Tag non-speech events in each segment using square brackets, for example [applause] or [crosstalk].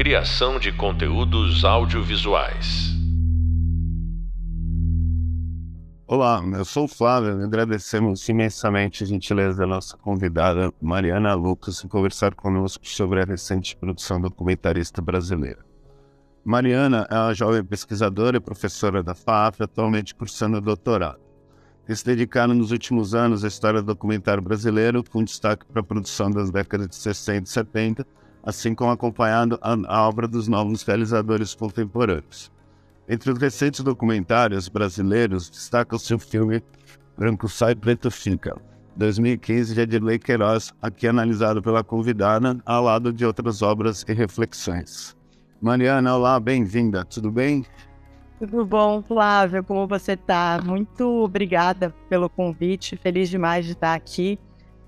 Criação de conteúdos audiovisuais. Olá, eu sou o Flávio. Agradecemos imensamente a gentileza da nossa convidada Mariana Lucas em conversar conosco sobre a recente produção documentarista brasileira. Mariana é uma jovem pesquisadora e professora da FAF, atualmente cursando doutorado. Se dedicado nos últimos anos à história do documentário brasileiro, com destaque para a produção das décadas de 60 e 70, assim como acompanhando a, a obra dos novos realizadores contemporâneos. Entre os recentes documentários brasileiros, destaca o filme Branco Sai, Preto Fica, 2015, de Adirley Queiroz, aqui analisado pela convidada, ao lado de outras obras e reflexões. Mariana, olá, bem-vinda, tudo bem? Tudo bom, Flávio, como você está? Muito obrigada pelo convite, feliz demais de estar aqui,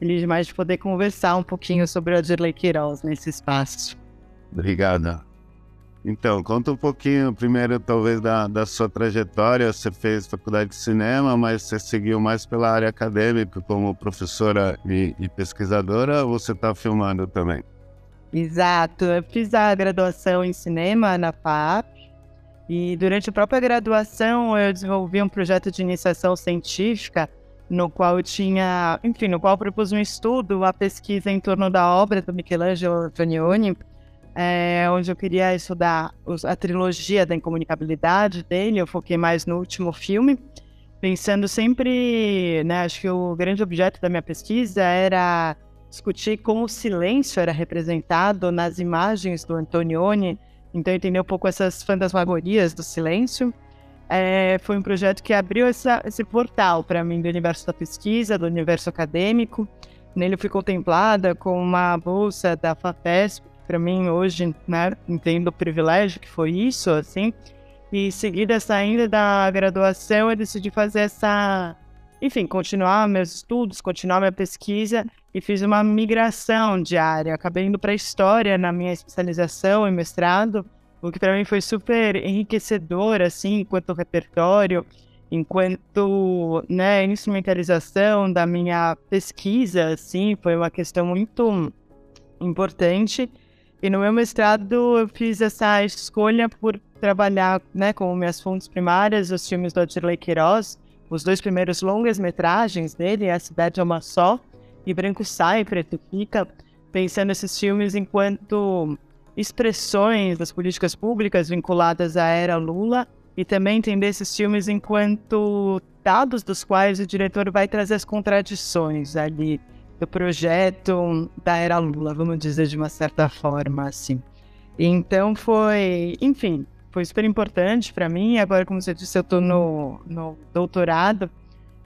feliz demais de poder conversar um pouquinho sobre o Adirley Queiroz nesse espaço. Obrigada. Então, conta um pouquinho primeiro, talvez, da, da sua trajetória. Você fez faculdade de cinema, mas você seguiu mais pela área acadêmica, como professora e, e pesquisadora, ou você está filmando também? Exato. Eu fiz a graduação em cinema na FAP, e durante a própria graduação eu desenvolvi um projeto de iniciação científica no qual eu tinha, enfim, no qual propus um estudo, uma pesquisa em torno da obra do Michelangelo Antonioni, é, onde eu queria estudar a trilogia da incomunicabilidade dele. Eu foquei mais no último filme, pensando sempre, né, acho que o grande objeto da minha pesquisa era discutir como o silêncio era representado nas imagens do Antonioni, então entender um pouco essas fantasmagorias do silêncio. É, foi um projeto que abriu essa, esse portal para mim do universo da pesquisa, do universo acadêmico. Nele eu fui contemplada com uma bolsa da FAPESP, para mim hoje, né, entendo o privilégio que foi isso, assim. E seguida saindo da graduação, eu decidi fazer essa, enfim, continuar meus estudos, continuar minha pesquisa e fiz uma migração de área. Acabei indo para história na minha especialização e mestrado, o que para mim foi super enriquecedor, assim, enquanto repertório, enquanto, né, instrumentalização da minha pesquisa, assim, foi uma questão muito importante. E no meu mestrado eu fiz essa escolha por trabalhar né, com minhas fontes primárias, os filmes do Adirley Queiroz, os dois primeiros longas metragens dele, A Cidade é uma Só e Branco Sai, Preto Fica, pensando esses filmes enquanto expressões das políticas públicas vinculadas à era Lula e também entender esses filmes enquanto dados dos quais o diretor vai trazer as contradições ali do projeto da era Lula, vamos dizer de uma certa forma, assim. Então foi, enfim, foi super importante para mim. Agora, como você disse, eu estou no, no doutorado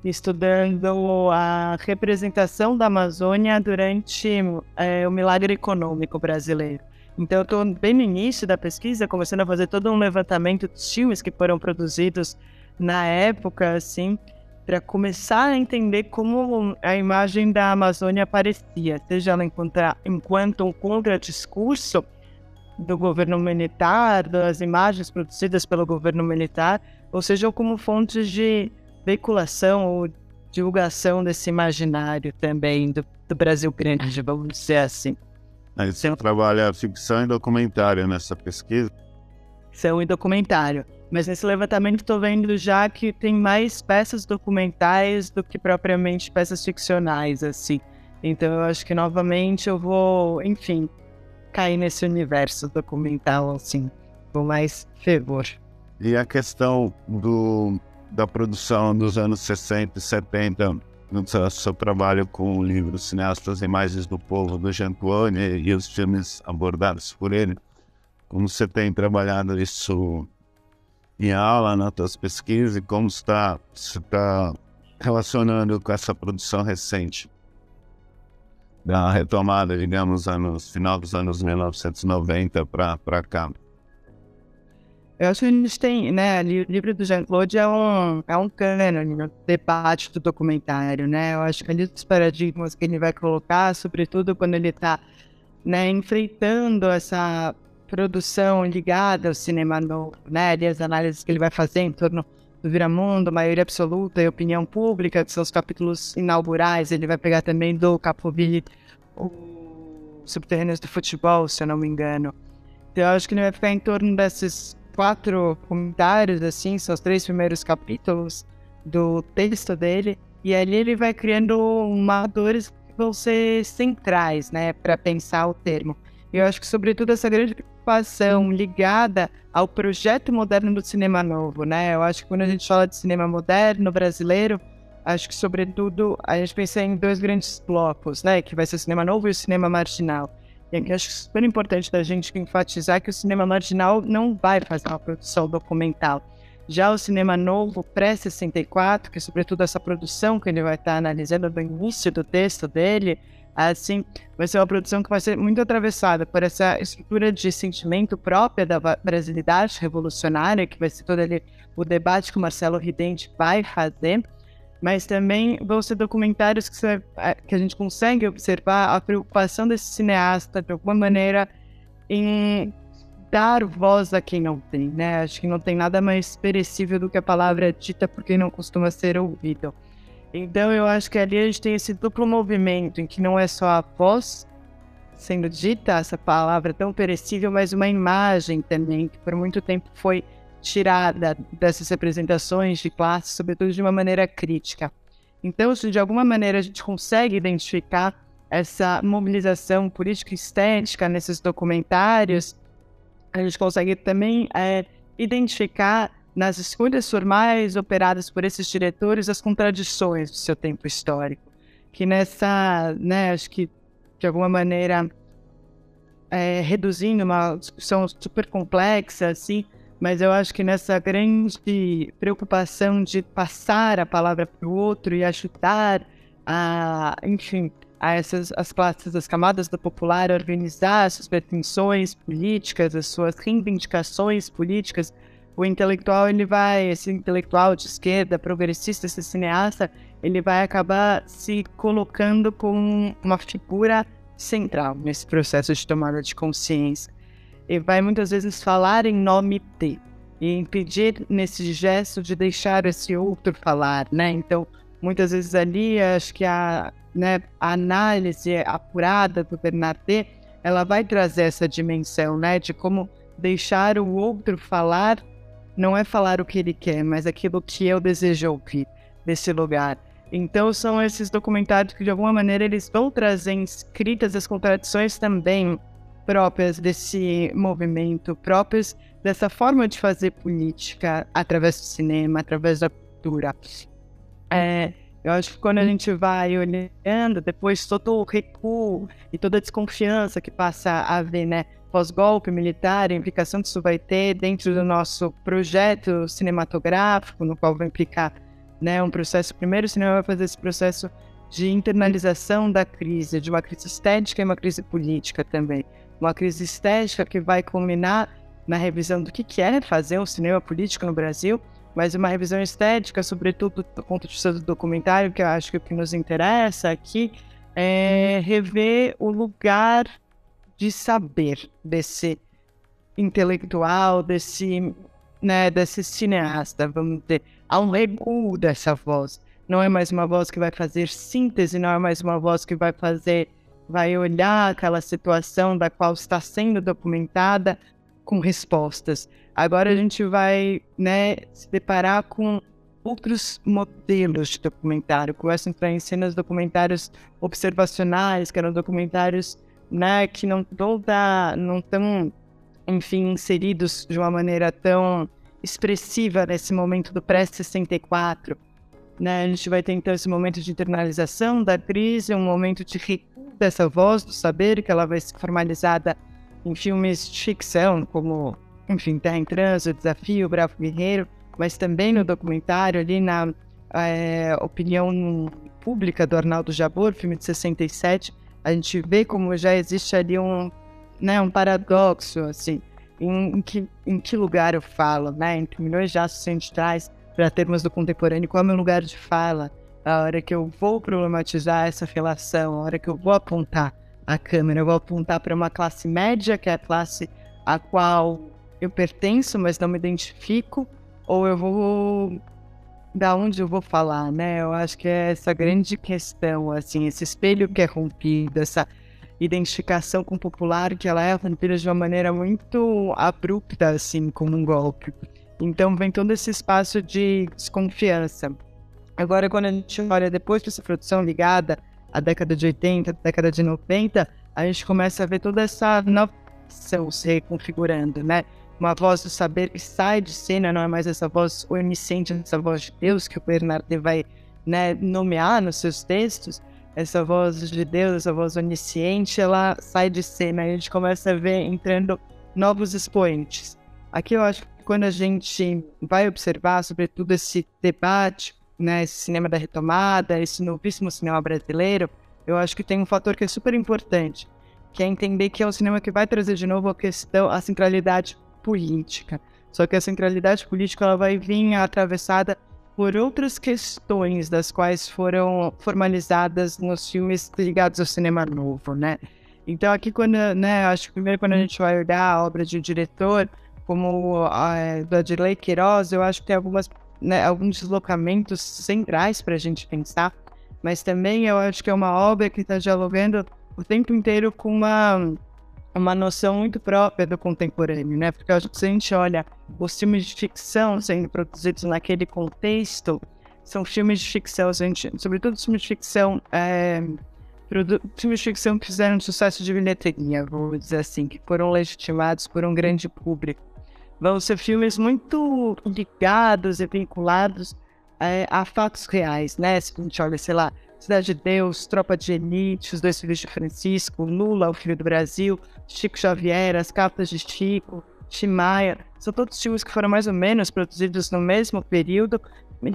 estudando a representação da Amazônia durante é, o milagre econômico brasileiro. Então, eu estou bem no início da pesquisa, começando a fazer todo um levantamento dos filmes que foram produzidos na época, assim, para começar a entender como a imagem da Amazônia aparecia, seja ela encontrar, enquanto um contradiscurso do governo militar, das imagens produzidas pelo governo militar, ou seja, como fontes de veiculação ou divulgação desse imaginário também do, do Brasil grande, vamos dizer assim. Você trabalha ficção e documentário nessa pesquisa? Ficção e documentário. Mas nesse levantamento estou vendo já que tem mais peças documentais do que propriamente peças ficcionais, assim. Então eu acho que novamente eu vou, enfim, cair nesse universo documental, assim, com mais fervor. E a questão do, da produção dos anos 60 e 70, no seu, seu trabalho com o livro Cineastas Imagens do Povo, do Jean Claude, e os filmes abordados por ele, como você tem trabalhado isso em aula, nas tuas pesquisas, e como está, você está relacionando com essa produção recente da retomada, digamos, anos, final dos anos 1990 para cá. Eu acho que a gente tem, né, o livro do Jean-Claude é um, é um cânone no debate do documentário, né? Eu acho que ali os paradigmas que ele vai colocar, sobretudo quando ele está né, enfrentando essa produção ligada ao cinema novo, né? Ali as análises que ele vai fazer em torno do Viramundo, maioria absoluta e opinião pública, que são os capítulos inaugurais. Ele vai pegar também do Capoville, o Subterrâneos do Futebol, se eu não me engano. Então, eu acho que ele vai ficar em torno desses quatro comentários, assim, são os três primeiros capítulos do texto dele. E ali ele vai criando marcadores que vão ser centrais, né, para pensar o termo. Eu acho que, sobretudo, essa grande preocupação ligada ao projeto moderno do cinema novo, né? Eu acho que quando a gente fala de cinema moderno brasileiro, acho que, sobretudo, a gente pensa em dois grandes blocos, né? Que vai ser o cinema novo e o cinema marginal. E aqui acho super importante da gente enfatizar que o cinema marginal não vai fazer uma produção documental. Já o cinema novo, pré-64, que é sobretudo essa produção que ele vai estar analisando no início do texto dele, assim, vai ser uma produção que vai ser muito atravessada por essa estrutura de sentimento própria da brasilidade revolucionária, que vai ser todo ali o debate que o Marcelo Ridente vai fazer, mas também vão ser documentários que, você, é, que a gente consegue observar a preocupação desse cineasta, de alguma maneira, em dar voz a quem não tem, né? Acho que não tem nada mais perecível do que a palavra dita por quem não costuma ser ouvido. Então eu acho que ali a gente tem esse duplo movimento em que não é só a voz sendo dita, essa palavra tão perecível, mas uma imagem também, que por muito tempo foi tirada dessas representações de classe, sobretudo de uma maneira crítica. Então, se de alguma maneira a gente consegue identificar essa mobilização política estética nesses documentários, a gente consegue também é, identificar nas escolhas formais operadas por esses diretores as contradições do seu tempo histórico. Que nessa, né, acho que de alguma maneira é, reduzindo uma discussão super complexa, assim, mas eu acho que nessa grande preocupação de passar a palavra para o outro e ajudar a, enfim, a essas as classes, as camadas da popular a organizar as suas pretensões políticas, as suas reivindicações políticas, o intelectual ele vai, esse intelectual de esquerda, progressista, esse cineasta, ele vai acabar se colocando como uma figura central nesse processo de tomada de consciência. E vai muitas vezes falar em nome de e impedir nesse gesto de deixar esse outro falar, né? Então, muitas vezes ali, acho que a, né, a análise apurada do Bernardet, ela vai trazer essa dimensão, né, de como deixar o outro falar não é falar o que ele quer, mas aquilo que eu desejo ouvir desse lugar. Então são esses documentários que de alguma maneira eles vão trazer escritas as contradições também próprias desse movimento, próprias dessa forma de fazer política através do cinema, através da cultura. É, eu acho que quando a gente vai olhando, depois todo o recuo e toda a desconfiança que passa a haver, né, pós-golpe militar, a implicação que isso vai ter dentro do nosso projeto cinematográfico, no qual vai implicar né, um processo. Primeiro, o cinema vai fazer esse processo de internalização da crise, de uma crise estética e uma crise política também. Uma crise estética que vai culminar na revisão do que, que é fazer um cinema político no Brasil, mas uma revisão estética, sobretudo do ponto de vista do documentário, que eu acho que o que nos interessa aqui é rever o lugar de saber desse intelectual, desse, né, desse cineasta, vamos dizer. Há um recuo dessa voz. Não é mais uma voz que vai fazer síntese, não é mais uma voz que vai fazer, vai olhar aquela situação da qual está sendo documentada com respostas. Agora a gente vai, né, se deparar com outros modelos de documentário. Começam a em cenas documentários observacionais, que eram documentários né, que não estão não tão, enfim, inseridos de uma maneira tão expressiva nesse momento do pré-64. Né? A gente vai ter então esse momento de internalização da crise, um momento de dessa voz do saber, que ela vai ser formalizada em filmes de ficção, como, enfim, Terra em Trânsito, Desafio, Bravo Guerreiro, mas também no documentário, ali na é, opinião pública do Arnaldo Jabor, filme de 67, a gente vê como já existe ali um, né, um paradoxo, assim, em, em, que, em que lugar eu falo, né, entre milhões de aços centrais para termos do contemporâneo, qual é o meu lugar de fala, a hora que eu vou problematizar essa relação, a hora que eu vou apontar a câmera, eu vou apontar para uma classe média, que é a classe a qual eu pertenço, mas não me identifico, ou eu vou da onde eu vou falar, né? Eu acho que é essa grande questão, assim, esse espelho que é rompido, essa, identificação com o popular que ela é rompida de uma maneira muito abrupta, assim, como um golpe. Então vem todo esse espaço de desconfiança. Agora, quando a gente olha depois dessa produção ligada à década de 80, década de 90, a gente começa a ver toda essa nova se reconfigurando, né? Uma voz do saber que sai de cena, não é mais essa voz onisciente, essa voz de Deus que o Bernardo vai né, nomear nos seus textos, essa voz de Deus, essa voz onisciente, ela sai de cena e a gente começa a ver entrando novos expoentes. Aqui eu acho que quando a gente vai observar, sobretudo, esse debate, né, esse cinema da retomada, esse novíssimo cinema brasileiro, eu acho que tem um fator que é super importante, que é entender que é um cinema que vai trazer de novo a questão, a centralidade política. Só que a centralidade política ela vai vir atravessada por outras questões das quais foram formalizadas nos filmes ligados ao cinema novo, né? Então aqui quando, né, acho que primeiro quando a gente vai olhar a obra de um diretor como a do Adley Queiroz, eu acho que tem algumas, né, alguns deslocamentos centrais para a gente pensar, mas também eu acho que é uma obra que está dialogando o tempo inteiro com uma uma noção muito própria do contemporâneo, né? Porque a gente olha os filmes de ficção sendo produzidos naquele contexto, são filmes de ficção, gente, sobretudo filmes de ficção, é, filmes de ficção que fizeram sucesso de bilheteria, vou dizer assim, que foram legitimados por um grande público. Vão ser filmes muito ligados e vinculados é, a fatos reais, né? Se a gente olha, sei lá, Cidade de Deus, Tropa de Elite, Os Dois Filhos de Francisco, Lula, o Filho do Brasil, Chico Xavier, As Cartas de Chico, Timaya, são todos filmes que foram mais ou menos produzidos no mesmo período,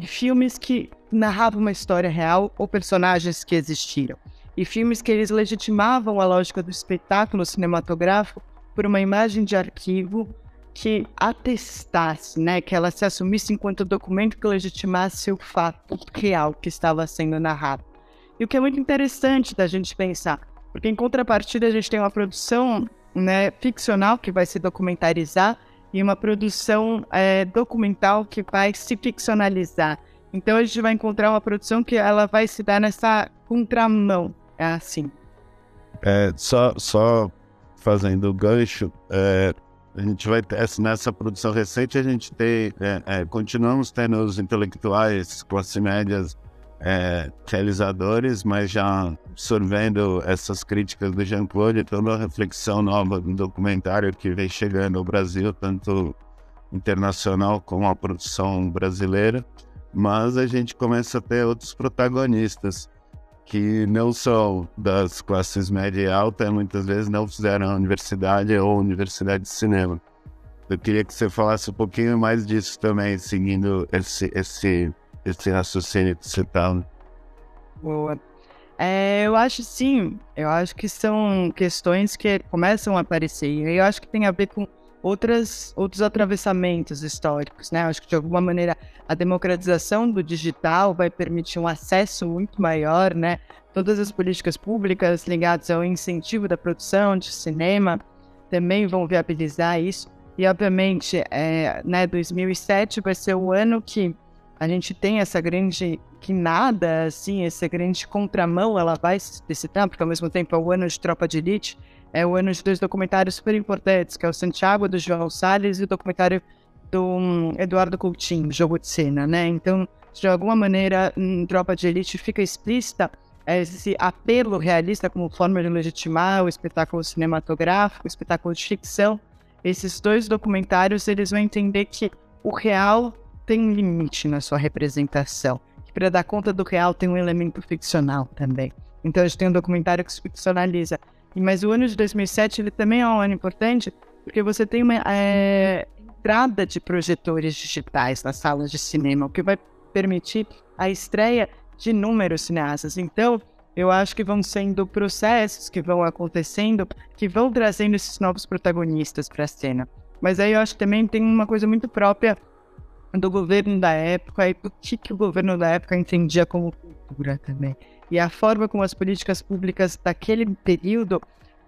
filmes que narravam uma história real ou personagens que existiram. E filmes que eles legitimavam a lógica do espetáculo cinematográfico por uma imagem de arquivo que atestasse, né, que ela se assumisse enquanto documento que legitimasse o fato real que estava sendo narrado. E o que é muito interessante da gente pensar, porque em contrapartida a gente tem uma produção né, ficcional que vai se documentarizar e uma produção é, documental que vai se ficcionalizar. Então a gente vai encontrar uma produção que ela vai se dar nessa contramão, é assim. É, só, só fazendo o gancho, é, a gente vai ter, nessa produção recente a gente tem, é, é, continuamos tendo os intelectuais, classe médias é, realizadores, mas já absorvendo essas críticas do Jean-Claude, toda uma reflexão nova do documentário que vem chegando ao Brasil, tanto internacional como a produção brasileira, mas a gente começa a ter outros protagonistas que não são das classes média e alta, muitas vezes não fizeram a universidade ou universidade de cinema. Eu queria que você falasse um pouquinho mais disso também, seguindo esse, esse esse raciocínio que você tá. Boa. É, eu acho sim, eu acho que são questões que começam a aparecer. E eu acho que tem a ver com outras, outros atravessamentos históricos, né? Acho que de alguma maneira a democratização do digital vai permitir um acesso muito maior, né? Todas as políticas públicas ligadas ao incentivo da produção de cinema também vão viabilizar isso. E obviamente, é, né, 2007 vai ser o ano que a gente tem essa grande quinada, assim, essa grande contramão, ela vai se explicitar, porque ao mesmo tempo é o ano de Tropa de Elite, é o ano de dois documentários super importantes, que é o Santiago, do João Salles, e o documentário do um, Eduardo Coutinho, Jogo de Cena, né? Então, de alguma maneira, em Tropa de Elite fica explícita esse apelo realista como forma de legitimar o espetáculo cinematográfico, o espetáculo de ficção. Esses dois documentários, eles vão entender que o real tem um limite na sua representação. Que para dar conta do real tem um elemento ficcional também. Então a gente tem um documentário que se ficcionaliza. Mas o ano de 2007 ele também é um ano importante porque você tem uma é, entrada de projetores digitais nas salas de cinema, o que vai permitir a estreia de inúmeros cineastas. Então, eu acho que vão sendo processos que vão acontecendo que vão trazendo esses novos protagonistas para a cena. Mas aí eu acho que também tem uma coisa muito própria do governo da época e do que, que o governo da época entendia como também. E a forma como as políticas públicas daquele período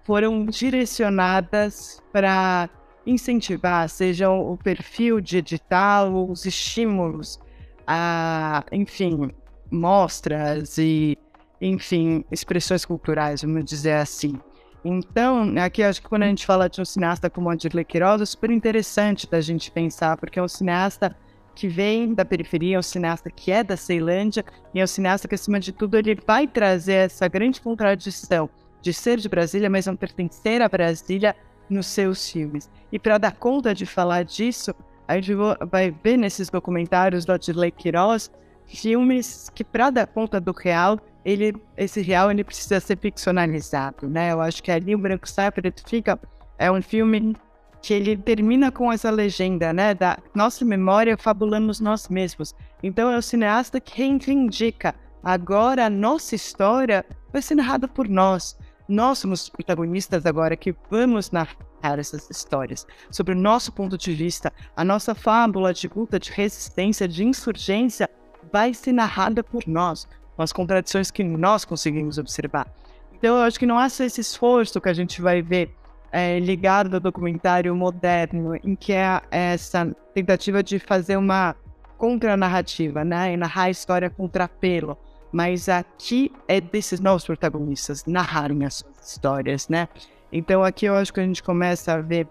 foram direcionadas para incentivar, seja o perfil de edital, os estímulos, a, enfim, mostras e, enfim, expressões culturais, vamos dizer assim. Então, aqui acho que quando a gente fala de um cineasta como Adirley Quiroz, é super interessante da gente pensar, porque é um cineasta que vem da periferia, é um cineasta que é da Ceilândia, e é um cineasta que, acima de tudo, ele vai trazer essa grande contradição de ser de Brasília, mas não pertencer a Brasília nos seus filmes. E para dar conta de falar disso, a gente vai ver nesses documentários do Adirley Quiroz filmes que, para dar conta do real, ele, esse real ele precisa ser ficcionalizado, né? Eu acho que ali o Branco Sai Preto Fica é um filme que ele termina com essa legenda, né? Da nossa memória fabulamos nós mesmos. Então é o cineasta que reivindica agora a nossa história vai ser narrada por nós. Nós somos os protagonistas agora que vamos narrar essas histórias sobre o nosso ponto de vista, a nossa fábula de luta, de resistência, de insurgência vai ser narrada por nós, com as contradições que nós conseguimos observar. Então, eu acho que não há só esse esforço que a gente vai ver é, ligado ao documentário moderno, em que é essa tentativa de fazer uma contranarrativa, né? E narrar a história contrapelo. Mas aqui é desses novos protagonistas narrarem as suas histórias, né? Então aqui eu acho que a gente começa a ver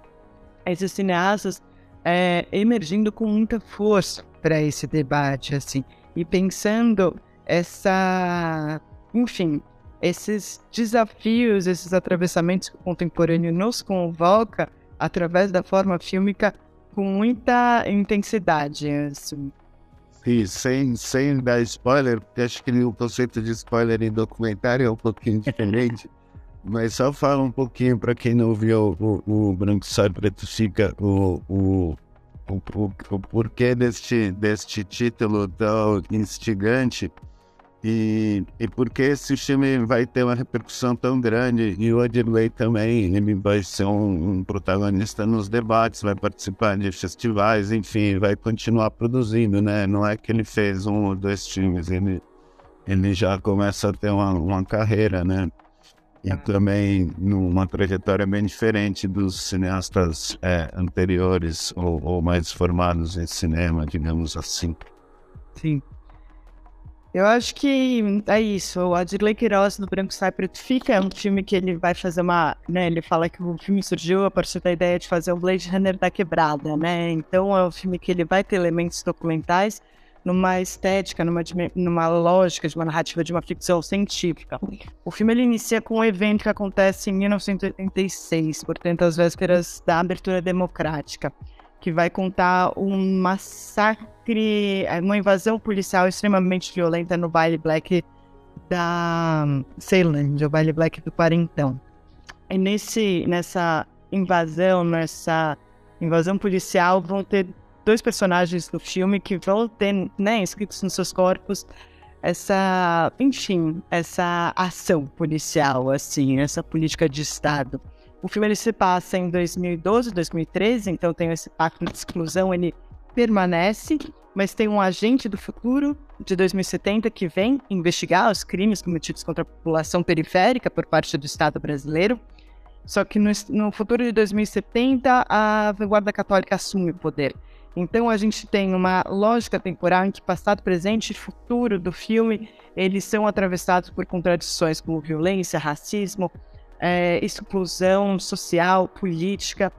esses cineastas é, emergindo com muita força para esse debate, assim, e pensando essa, enfim, esses desafios, esses atravessamentos que o contemporâneo nos convoca através da forma fílmica com muita intensidade. Assim. E sem, sem dar spoiler, porque acho que o conceito de spoiler em documentário é um pouquinho [laughs] diferente. Mas só fala um pouquinho para quem não viu o, o Branco Sai Preto Fica, o, o, o, o, o porquê deste, deste título tão instigante e, e porque esse filme vai ter uma repercussão tão grande e o Adirley também ele vai ser um, um, protagonista nos debates, vai participar de festivais, enfim, vai continuar produzindo, né? Não é que ele fez um ou dois filmes, ele, ele já começa a ter uma, uma carreira, né? E também numa trajetória bem diferente dos cineastas é, anteriores ou, ou mais formados em cinema, digamos assim. Sim. Eu acho que é isso. O Adirley Queiroz no Branco Sai Preto Fica é um filme que ele vai fazer uma. Né, ele fala que o filme surgiu a partir da ideia de fazer o Blade Runner da quebrada, né? Então é um filme que ele vai ter elementos documentais numa estética, numa, numa lógica de uma narrativa de uma ficção científica. O filme ele inicia com um evento que acontece em 1986, portanto, às vésperas da abertura democrática que vai contar um massacre, é, uma invasão policial extremamente violenta no Vale Black da Ceilândia, o Vale Black do Quarentão. E nesse, nessa invasão, nessa invasão policial, vão ter dois personagens do filme que vão ter, né, inscritos nos seus corpos essa, enfim, essa ação policial, assim, essa política de Estado. O filme ele se passa em 2012, 2013, então tem esse pacto de exclusão, ele permanece, mas tem um agente do futuro de 2070 que vem investigar os crimes cometidos contra a população periférica por parte do Estado brasileiro. Só que no, no futuro de 2070, a vanguarda católica assume o poder. Então a gente tem uma lógica temporal em que passado, presente e futuro do filme eles são atravessados por contradições como violência, racismo, é, exclusão social, política.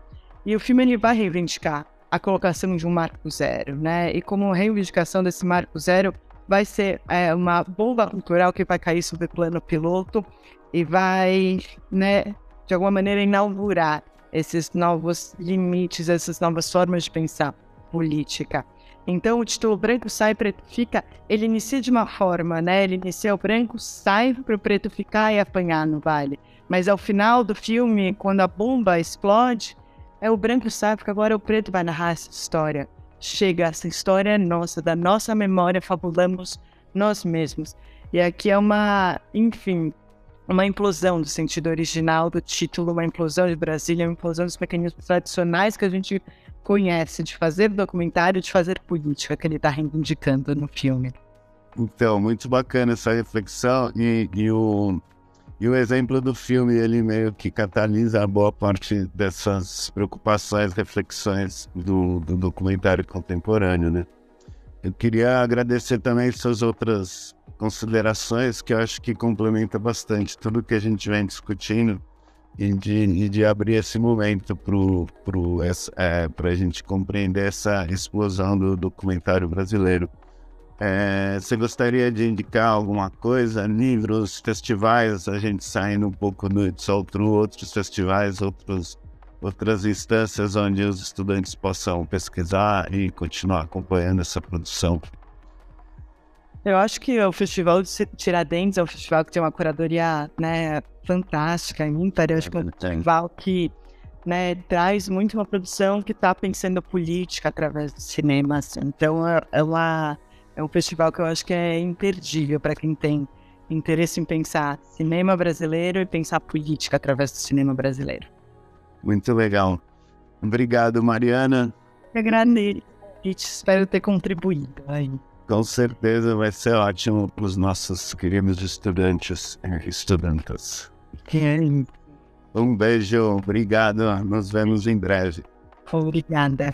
E o filme ele vai reivindicar a colocação de um marco zero, né? E como reivindicação desse marco zero, vai ser é, uma bomba cultural que vai cair sobre o plano piloto e vai, né, de alguma maneira inaugurar esses novos limites, essas novas formas de pensar política. Então o título branco sai preto fica, ele inicia de uma forma, né? Ele inicia o branco, sai para o preto ficar e apanhar no vale. Mas ao final do filme, quando a bomba explode, é o branco sabe que agora o preto vai narrar essa história. Chega, essa história é nossa, da nossa memória, fabulamos nós mesmos. E aqui é uma, enfim, uma implosão do sentido original do título, uma implosão de Brasília, uma implosão dos mecanismos tradicionais que a gente conhece de fazer documentário, de fazer política, que ele está reivindicando no filme. Então, muito bacana essa reflexão e, e o, e o exemplo do filme, ele meio que catalisa boa parte dessas preocupações, reflexões do, do documentário contemporâneo, né? Eu queria agradecer também suas outras considerações, que eu acho que complementa bastante tudo que a gente vem discutindo, e de, e de abrir esse momento para é, a gente compreender essa explosão do documentário brasileiro. É, você gostaria de indicar alguma coisa? Livros, festivais, a gente saindo um pouco do True, outros festivais, outros, outras instâncias onde os estudantes possam pesquisar e continuar acompanhando essa produção? Eu acho que o Festival de Tiradentes é um festival que tem uma curadoria né, fantástica, ímpar. Eu acho que é um festival que né, traz muito uma produção que está pensando política através do cinema. Assim. Então, é, é uma é um festival que eu acho que é imperdível para quem tem interesse em pensar cinema brasileiro e pensar política através do cinema brasileiro. Muito legal. Obrigado, Mariana. Eu agradeço. Espero ter contribuído aí. Com certeza vai ser ótimo para os nossos queridos estudantes e estudantas. Um beijo, obrigado. Nos vemos em breve. Obrigada.